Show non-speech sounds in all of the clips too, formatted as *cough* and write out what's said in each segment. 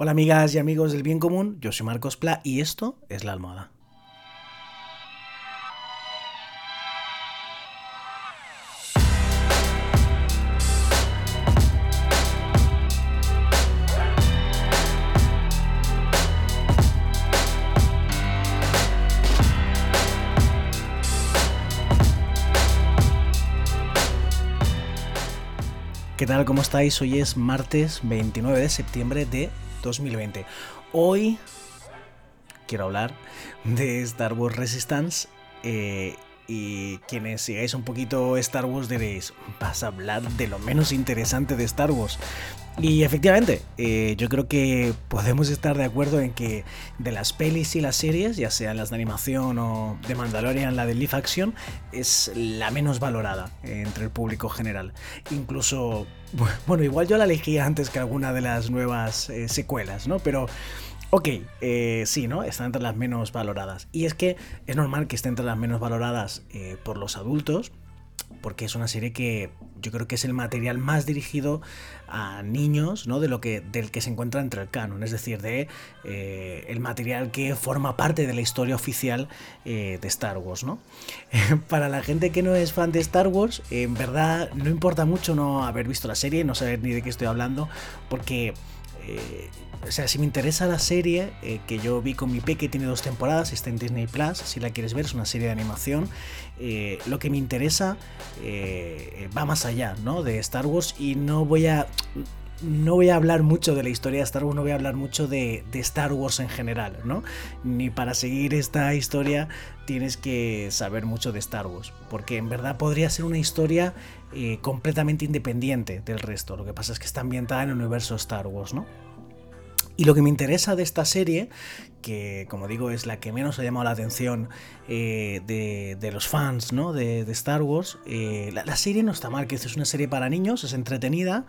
Hola amigas y amigos del bien común, yo soy Marcos Pla y esto es La Almohada. ¿Qué tal? ¿Cómo estáis? Hoy es martes 29 de septiembre de 2020. Hoy quiero hablar de Star Wars Resistance. Eh, y quienes sigáis un poquito Star Wars diréis, vas a hablar de lo menos interesante de Star Wars. Y efectivamente, eh, yo creo que podemos estar de acuerdo en que de las pelis y las series, ya sean las de animación o de Mandalorian, la de live action, es la menos valorada entre el público general. Incluso, bueno, igual yo la elegí antes que alguna de las nuevas eh, secuelas, ¿no? Pero... Ok, eh, sí, ¿no? Está entre las menos valoradas. Y es que es normal que esté entre las menos valoradas por los adultos, porque es una serie que yo creo que es el material más dirigido a niños, ¿no? De lo que, del que se encuentra entre el canon, es decir, de eh, el material que forma parte de la historia oficial eh, de Star Wars, ¿no? *laughs* Para la gente que no es fan de Star Wars, en verdad no importa mucho no haber visto la serie, no saber ni de qué estoy hablando, porque eh, o sea, si me interesa la serie eh, que yo vi con mi peque, tiene dos temporadas, está en Disney Plus, si la quieres ver, es una serie de animación. Eh, lo que me interesa va más allá, ¿no? De Star Wars y no voy a. No voy a hablar mucho de la historia de Star Wars, no voy a hablar mucho de, Star Wars en general, ¿no? Ni para seguir esta historia tienes que saber mucho de Star Wars, porque en verdad podría ser una historia completamente independiente del resto. Lo que pasa es que está ambientada en el universo Star Wars, ¿no? Y lo que me interesa de esta serie, que como digo es la que menos ha llamado la atención eh, de, los fans ¿no? de, Star Wars, eh, la, serie no está mal, que es una serie para niños, es entretenida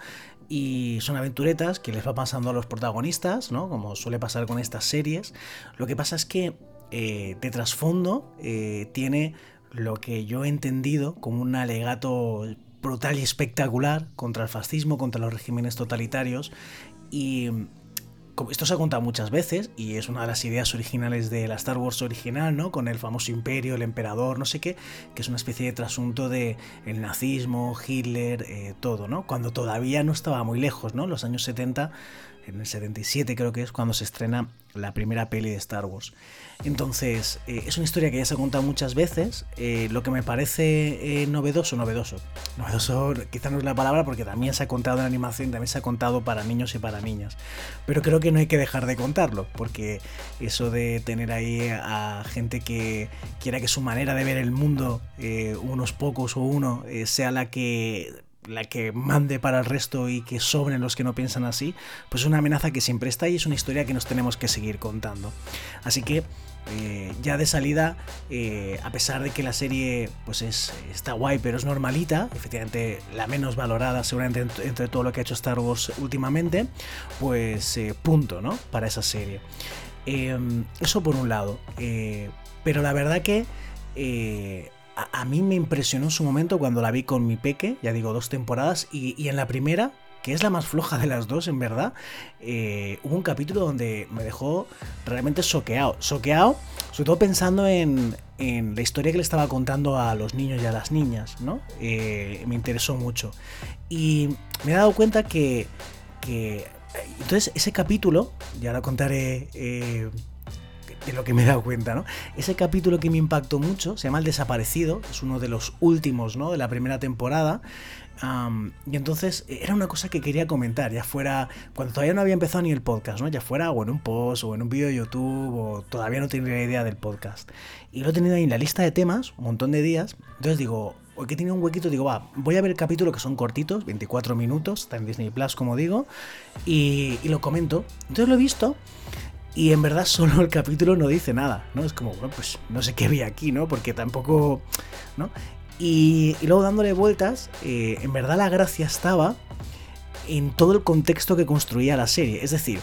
y son aventuretas que les va pasando a los protagonistas, ¿no? como suele pasar con estas series. Lo que pasa es que eh, de trasfondo tiene lo que yo he entendido como un alegato brutal y espectacular contra el fascismo, contra los regímenes totalitarios y esto se ha contado muchas veces y es una de las ideas originales de la Star Wars original, ¿no? Con el famoso imperio, el emperador, no sé qué, que es una especie de trasunto de el nazismo, Hitler, eh, todo, ¿no? Cuando todavía no estaba muy lejos, ¿no? Los años 70 en el 77 creo que es cuando se estrena la primera peli de Star Wars. Entonces, eh, es una historia que ya se ha contado muchas veces. Eh, lo que me parece eh, novedoso, novedoso. Novedoso quizá no es la palabra porque también se ha contado en animación, también se ha contado para niños y para niñas. Pero creo que no hay que dejar de contarlo, porque eso de tener ahí a gente que quiera que su manera de ver el mundo, unos pocos o uno, sea la que la que mande para el resto y que sobren los que no piensan así, pues es una amenaza que siempre está y es una historia que nos tenemos que seguir contando. Así que eh, ya de salida, eh, a pesar de que la serie pues es, está guay pero es normalita, efectivamente la menos valorada seguramente entre, todo lo que ha hecho Star Wars últimamente, pues eh, punto, ¿no? Para esa serie. Em, eso por un lado. pero la verdad que a, mí me impresionó en su momento cuando la vi con mi peque, ya digo, dos temporadas, y, en la primera, que es la más floja de las dos, en verdad, eh, hubo un capítulo donde me dejó realmente soqueado. Soqueado, sobre todo pensando en, la historia que le estaba contando a los niños y a las niñas, ¿no? Eh, me interesó mucho. Y me he dado cuenta que, entonces ese capítulo, ya lo contaré eh, de lo que me he dado cuenta, ¿no? Ese capítulo que me impactó mucho se llama El Desaparecido, es uno de los últimos, ¿no? De la primera temporada. y entonces eh, era una cosa que quería comentar, ya fuera cuando todavía no había empezado ni el podcast, ¿no? Ya fuera o en un post o en un vídeo de YouTube o todavía no tenía idea del podcast. Y lo he tenido ahí en la lista de temas, un montón de días. Entonces digo, hoy que tiene un huequito, digo, va, voy a ver el capítulo que son cortitos, 24 minutos, está en Disney Plus, como digo, y lo comento. Entonces lo he visto y en verdad solo el capítulo no dice nada, ¿no? Es como, bueno, pues no sé qué vi aquí, ¿no? Porque tampoco, ¿no? Y, luego dándole vueltas, eh, en verdad la gracia estaba en todo el contexto que construía la serie. Es decir,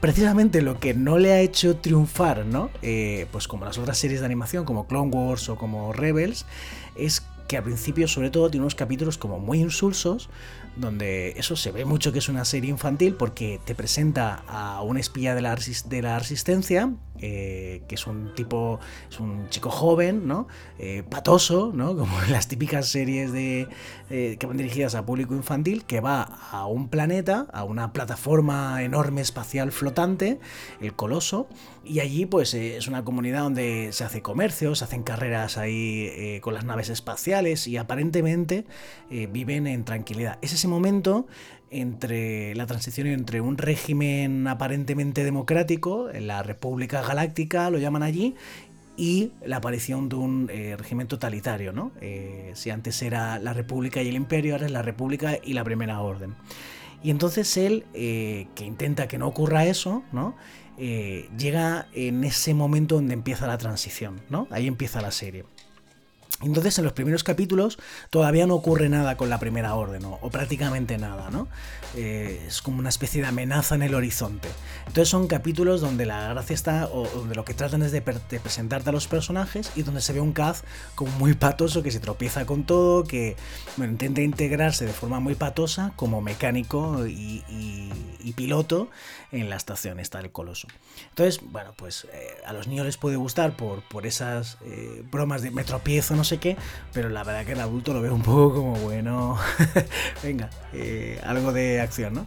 precisamente lo que no le ha hecho triunfar, ¿no? Eh, pues como las otras series de animación, como Clone Wars o como Rebels, es que al principio sobre todo tiene unos capítulos como muy insulsos, donde eso se ve mucho que es una serie infantil porque te presenta a un espía de la, de la resistencia, eh, que es un tipo, es un chico joven, ¿no? Eh, patoso, ¿no? *laughs* Como en las típicas series de, eh, que van dirigidas a público infantil, que va a un planeta, a una plataforma enorme espacial flotante, el Coloso, y allí pues es una comunidad donde se hace comercio, se hacen carreras ahí con las naves espaciales y aparentemente viven en tranquilidad. Ese ese momento entre la transición entre un régimen aparentemente democrático, la República Galáctica lo llaman allí, y la aparición de un eh, régimen totalitario, ¿no? Eh, si antes era la República y el Imperio, ahora es la República y la Primera Orden. Y entonces él, eh, que intenta que no ocurra eso, ¿no? llega en ese momento donde empieza la transición, ¿no? Ahí empieza la serie. Entonces en los primeros capítulos todavía no ocurre nada con la primera orden, o, prácticamente nada, ¿no? Eh, es como una especie de amenaza en el horizonte. Entonces son capítulos donde la gracia está, o donde lo que tratan es de, presentarte a los personajes y donde se ve un Kaz como muy patoso, que se tropieza con todo, que intenta integrarse de forma muy patosa como mecánico y, piloto en la estación está el coloso. Entonces, bueno, pues eh, a los niños les puede gustar por, por esas eh, bromas de me tropiezo, no sé qué, pero la verdad que el adulto lo ve un poco como, bueno, *laughs* venga, eh, algo de acción, ¿no?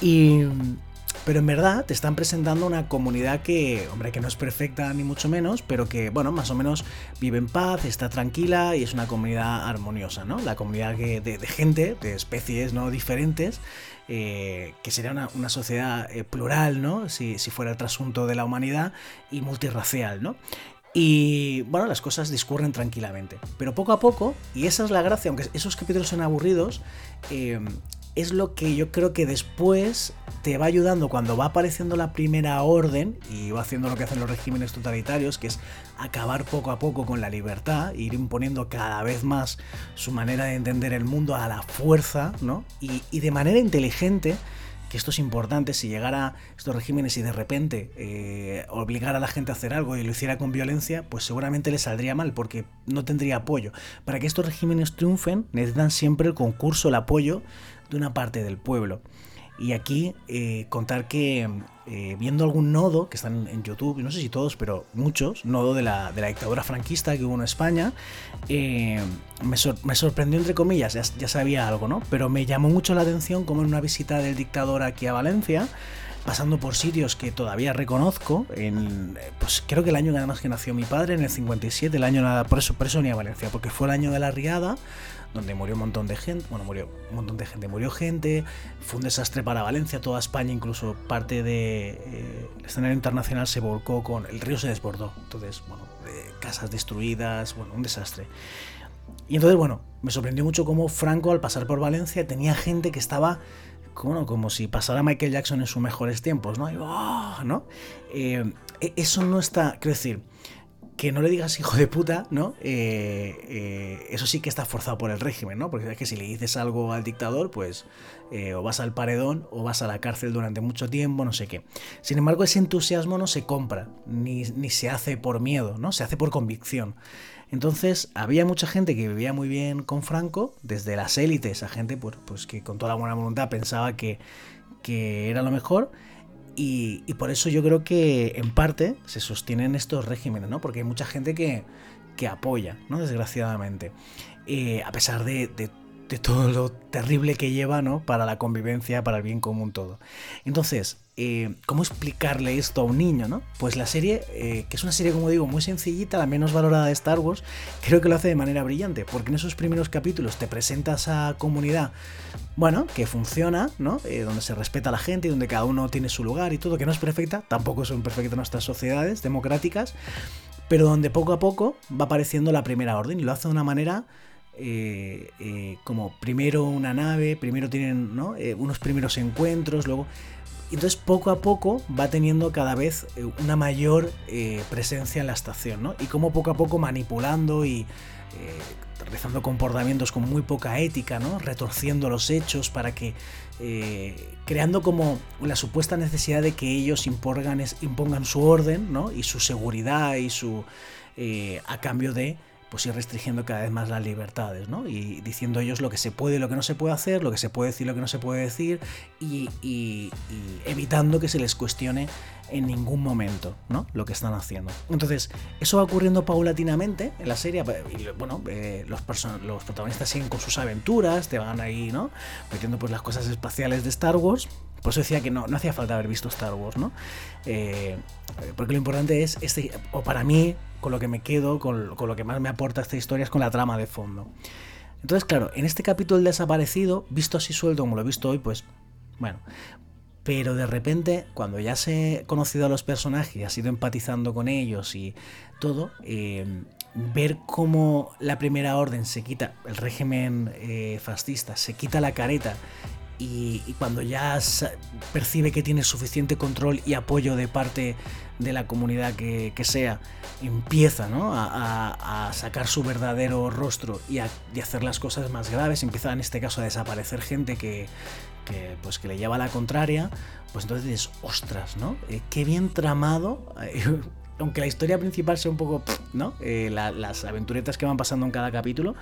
Y, pero en verdad te están presentando una comunidad que, hombre, que no es perfecta ni mucho menos, pero que, bueno, más o menos vive en paz, está tranquila y es una comunidad armoniosa, ¿no? La comunidad de, gente, de especies, ¿no? Diferentes, eh, que sería una, sociedad eh, plural, ¿no? Si, si, fuera el trasunto de la humanidad y multirracial, ¿no? Y bueno, las cosas discurren tranquilamente. Pero poco a poco, y esa es la gracia, aunque esos capítulos son aburridos, eh, es lo que yo creo que después te va ayudando cuando va apareciendo la primera orden y va haciendo lo que hacen los regímenes totalitarios, que es acabar poco a poco con la libertad, ir imponiendo cada vez más su manera de entender el mundo a la fuerza, ¿no? Y de manera inteligente que esto es importante, si llegara estos regímenes y de repente eh, obligara a la gente a hacer algo y lo hiciera con violencia, pues seguramente le saldría mal porque no tendría apoyo. Para que estos regímenes triunfen necesitan siempre el concurso, el apoyo de una parte del pueblo. Y aquí eh, contar que eh, viendo algún nodo que están en YouTube, no sé si todos, pero muchos, nodo de la, dictadura franquista que hubo en España, eh, me, sorprendió entre comillas, ya, sabía algo, ¿no? Pero me llamó mucho la atención como en una visita del dictador aquí a Valencia, pasando por sitios que todavía reconozco, en, pues creo que el año además que nació mi padre, en el 57, el año nada, por eso, por ni a Valencia, porque fue el año de la riada, donde murió un montón de gente, bueno, murió un montón de gente, murió gente, fue un desastre para Valencia, toda España, incluso parte de, eh, escenario internacional se volcó con, el río se desbordó, entonces, bueno, casas destruidas, bueno, un desastre. Y entonces, bueno, me sorprendió mucho cómo Franco al pasar por Valencia tenía gente que estaba como si pasara Michael Jackson en sus mejores tiempos, ¿no? ¡ah! ¿no? Eh, e, eso no está, quiero decir, que no le digas hijo de puta, ¿no? Eh, eh, eso sí que está forzado por el régimen, ¿no? Porque es que si le dices algo al dictador, pues eh, o vas al paredón o vas a la cárcel durante mucho tiempo, no sé qué. Sin embargo, ese entusiasmo no se compra, ni, se hace por miedo, ¿no? Se hace por convicción. Entonces, había mucha gente que vivía muy bien con Franco, desde las élites, a gente pues, pues que con toda la buena voluntad pensaba que, que era lo mejor y, por eso yo creo que en parte se sostienen estos regímenes, ¿no? Porque hay mucha gente que, que apoya, ¿no? Desgraciadamente. Eh, a pesar de, de, todo lo terrible que lleva, ¿no? Para la convivencia, para el bien común, todo. Entonces, eh, ¿cómo explicarle esto a un niño, no? Pues la serie, eh, que es una serie, como digo, muy sencillita, la menos valorada de Star Wars, creo que lo hace de manera brillante, porque en esos primeros capítulos te presenta esa comunidad, bueno, que funciona, ¿no? Eh, donde se respeta a la gente y donde cada uno tiene su lugar y todo, que no es perfecta, tampoco son perfectas nuestras sociedades democráticas, pero donde poco a poco va apareciendo la primera orden y lo hace de una manera como primero una nave, primero tienen ¿no? unos primeros encuentros, luego entonces poco a poco va teniendo cada vez eh, una mayor eh, presencia en la estación, ¿no? Y como poco a poco manipulando y eh, realizando comportamientos con muy poca ética, ¿no? Retorciendo los hechos para que... creando como la supuesta necesidad de que ellos impongan, impongan su orden, ¿no? Y su seguridad y su... a cambio de pues ir restringiendo cada vez más las libertades, ¿no? Y diciendo ellos lo que se puede y lo que no se puede hacer, lo que se puede decir y lo que no se puede decir, y, evitando que se les cuestione en ningún momento, ¿no? Lo que están haciendo. Entonces, eso va ocurriendo paulatinamente en la serie. Y, bueno, eh, los, los protagonistas siguen con sus aventuras, te van ahí, ¿no? Metiendo pues las cosas espaciales de Star Wars. Por eso decía que no, no hacía falta haber visto Star Wars, ¿no? Eh, porque lo importante es, este, o para mí, con lo que me quedo, con, con, lo que más me aporta esta historia es con la trama de fondo. Entonces, claro, en este capítulo desaparecido, visto así suelto como lo he visto hoy, pues, bueno. Pero de repente, cuando ya se he conocido a los personajes has ido empatizando con ellos y todo, eh, ver cómo la primera orden se quita, el régimen eh, fascista, se quita la careta y, cuando ya percibe que tiene suficiente control y apoyo de parte de la comunidad que, sea, empieza a, sacar su verdadero rostro y a hacer las cosas más graves, empieza en este caso a desaparecer gente que, pues, que le lleva a la contraria, pues entonces dices, ostras, ¿no? Eh, qué bien tramado. *laughs* aunque la historia principal sea un poco, ¿no? Eh, las aventuretas que van pasando en cada capítulo,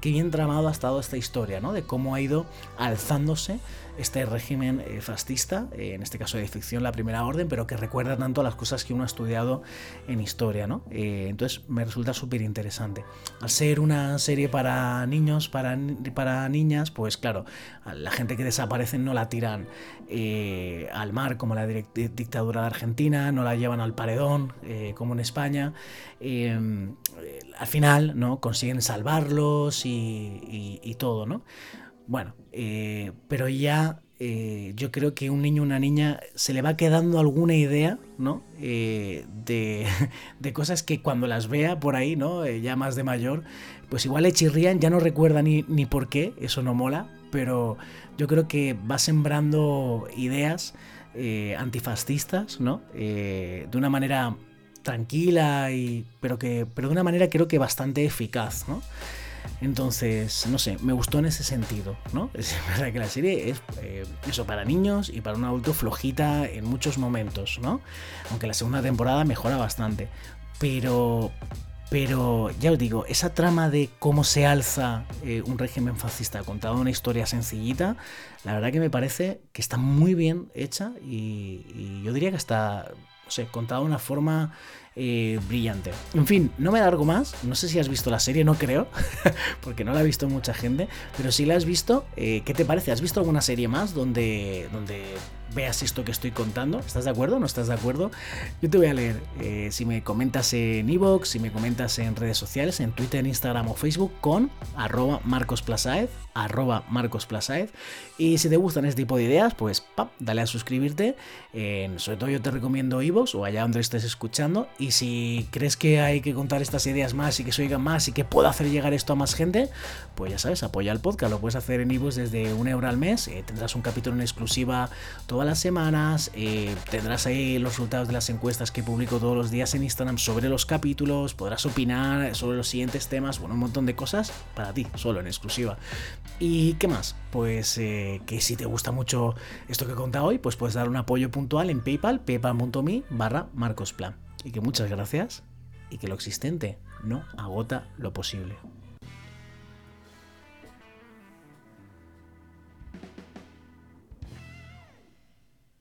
qué bien tramado ha estado esta historia, ¿no? De cómo ha ido alzándose este régimen eh, fascista, eh, en este caso de ficción, la primera orden, pero que recuerda tanto a las cosas que uno ha estudiado en historia, ¿no? entonces me resulta súper interesante. Al ser una serie para niños, para, para niñas, pues claro, la gente que desaparece no la tiran al mar como la dictadura de Argentina, no la llevan al paredón como en España. al final, ¿no? Consiguen salvarlos y, todo, ¿no? Bueno, eh, pero ya eh, yo creo que un niño o una niña se le va quedando alguna idea, ¿no? Eh, de, *laughs* cosas que cuando las vea por ahí, ¿no? ya más de mayor, pues igual le chirrían, ya no recuerda ni, ni por qué, eso no mola, pero yo creo que va sembrando ideas antifascistas, ¿no? de una manera tranquila y pero que pero de una manera creo que bastante eficaz, ¿no? Entonces, no sé, me gustó en ese sentido, ¿no? *laughs* Es verdad que la serie es eh, eso para niños y para un adulto flojita en muchos momentos, ¿no? Aunque la segunda temporada mejora bastante. Pero, pero ya os digo, esa trama de cómo se alza eh, un régimen fascista contado una historia sencillita, la verdad que me parece que está muy bien hecha y, yo diría que está, no sé, contada de una forma eh, brillante. En fin, no me largo más. No sé si has visto la serie, no creo, *laughs* porque no la ha visto mucha gente, pero si la has visto, eh, ¿qué te parece? ¿Has visto alguna serie más donde, donde veas esto que estoy contando. ¿Estás de acuerdo? ¿No estás de acuerdo? Yo te voy a leer. Eh, si me comentas en iVoox, si me comentas en redes sociales, en Twitter, en Instagram o Facebook, con arroba Marcos arroba Marcos Y si te gustan este tipo de ideas, pues pap, dale a suscribirte. sobre todo yo te recomiendo iVoox o allá donde estés escuchando. Y si crees que hay que contar estas ideas más y que se oigan más y que puedo hacer llegar esto a más gente, pues ya sabes, apoya el podcast. Lo puedes hacer en iVoox desde un euro al mes. Eh, tendrás un capítulo en exclusiva las semanas, eh, tendrás ahí los resultados de las encuestas que publico todos los días en Instagram sobre los capítulos, podrás opinar sobre los siguientes temas, bueno, un montón de cosas para ti, solo en exclusiva. ¿Y qué más? Pues eh, que si te gusta mucho esto que he contado hoy, pues puedes dar un apoyo puntual en PayPal, paypal.me barra marcosplan. Y que muchas gracias y que lo existente no agota lo posible.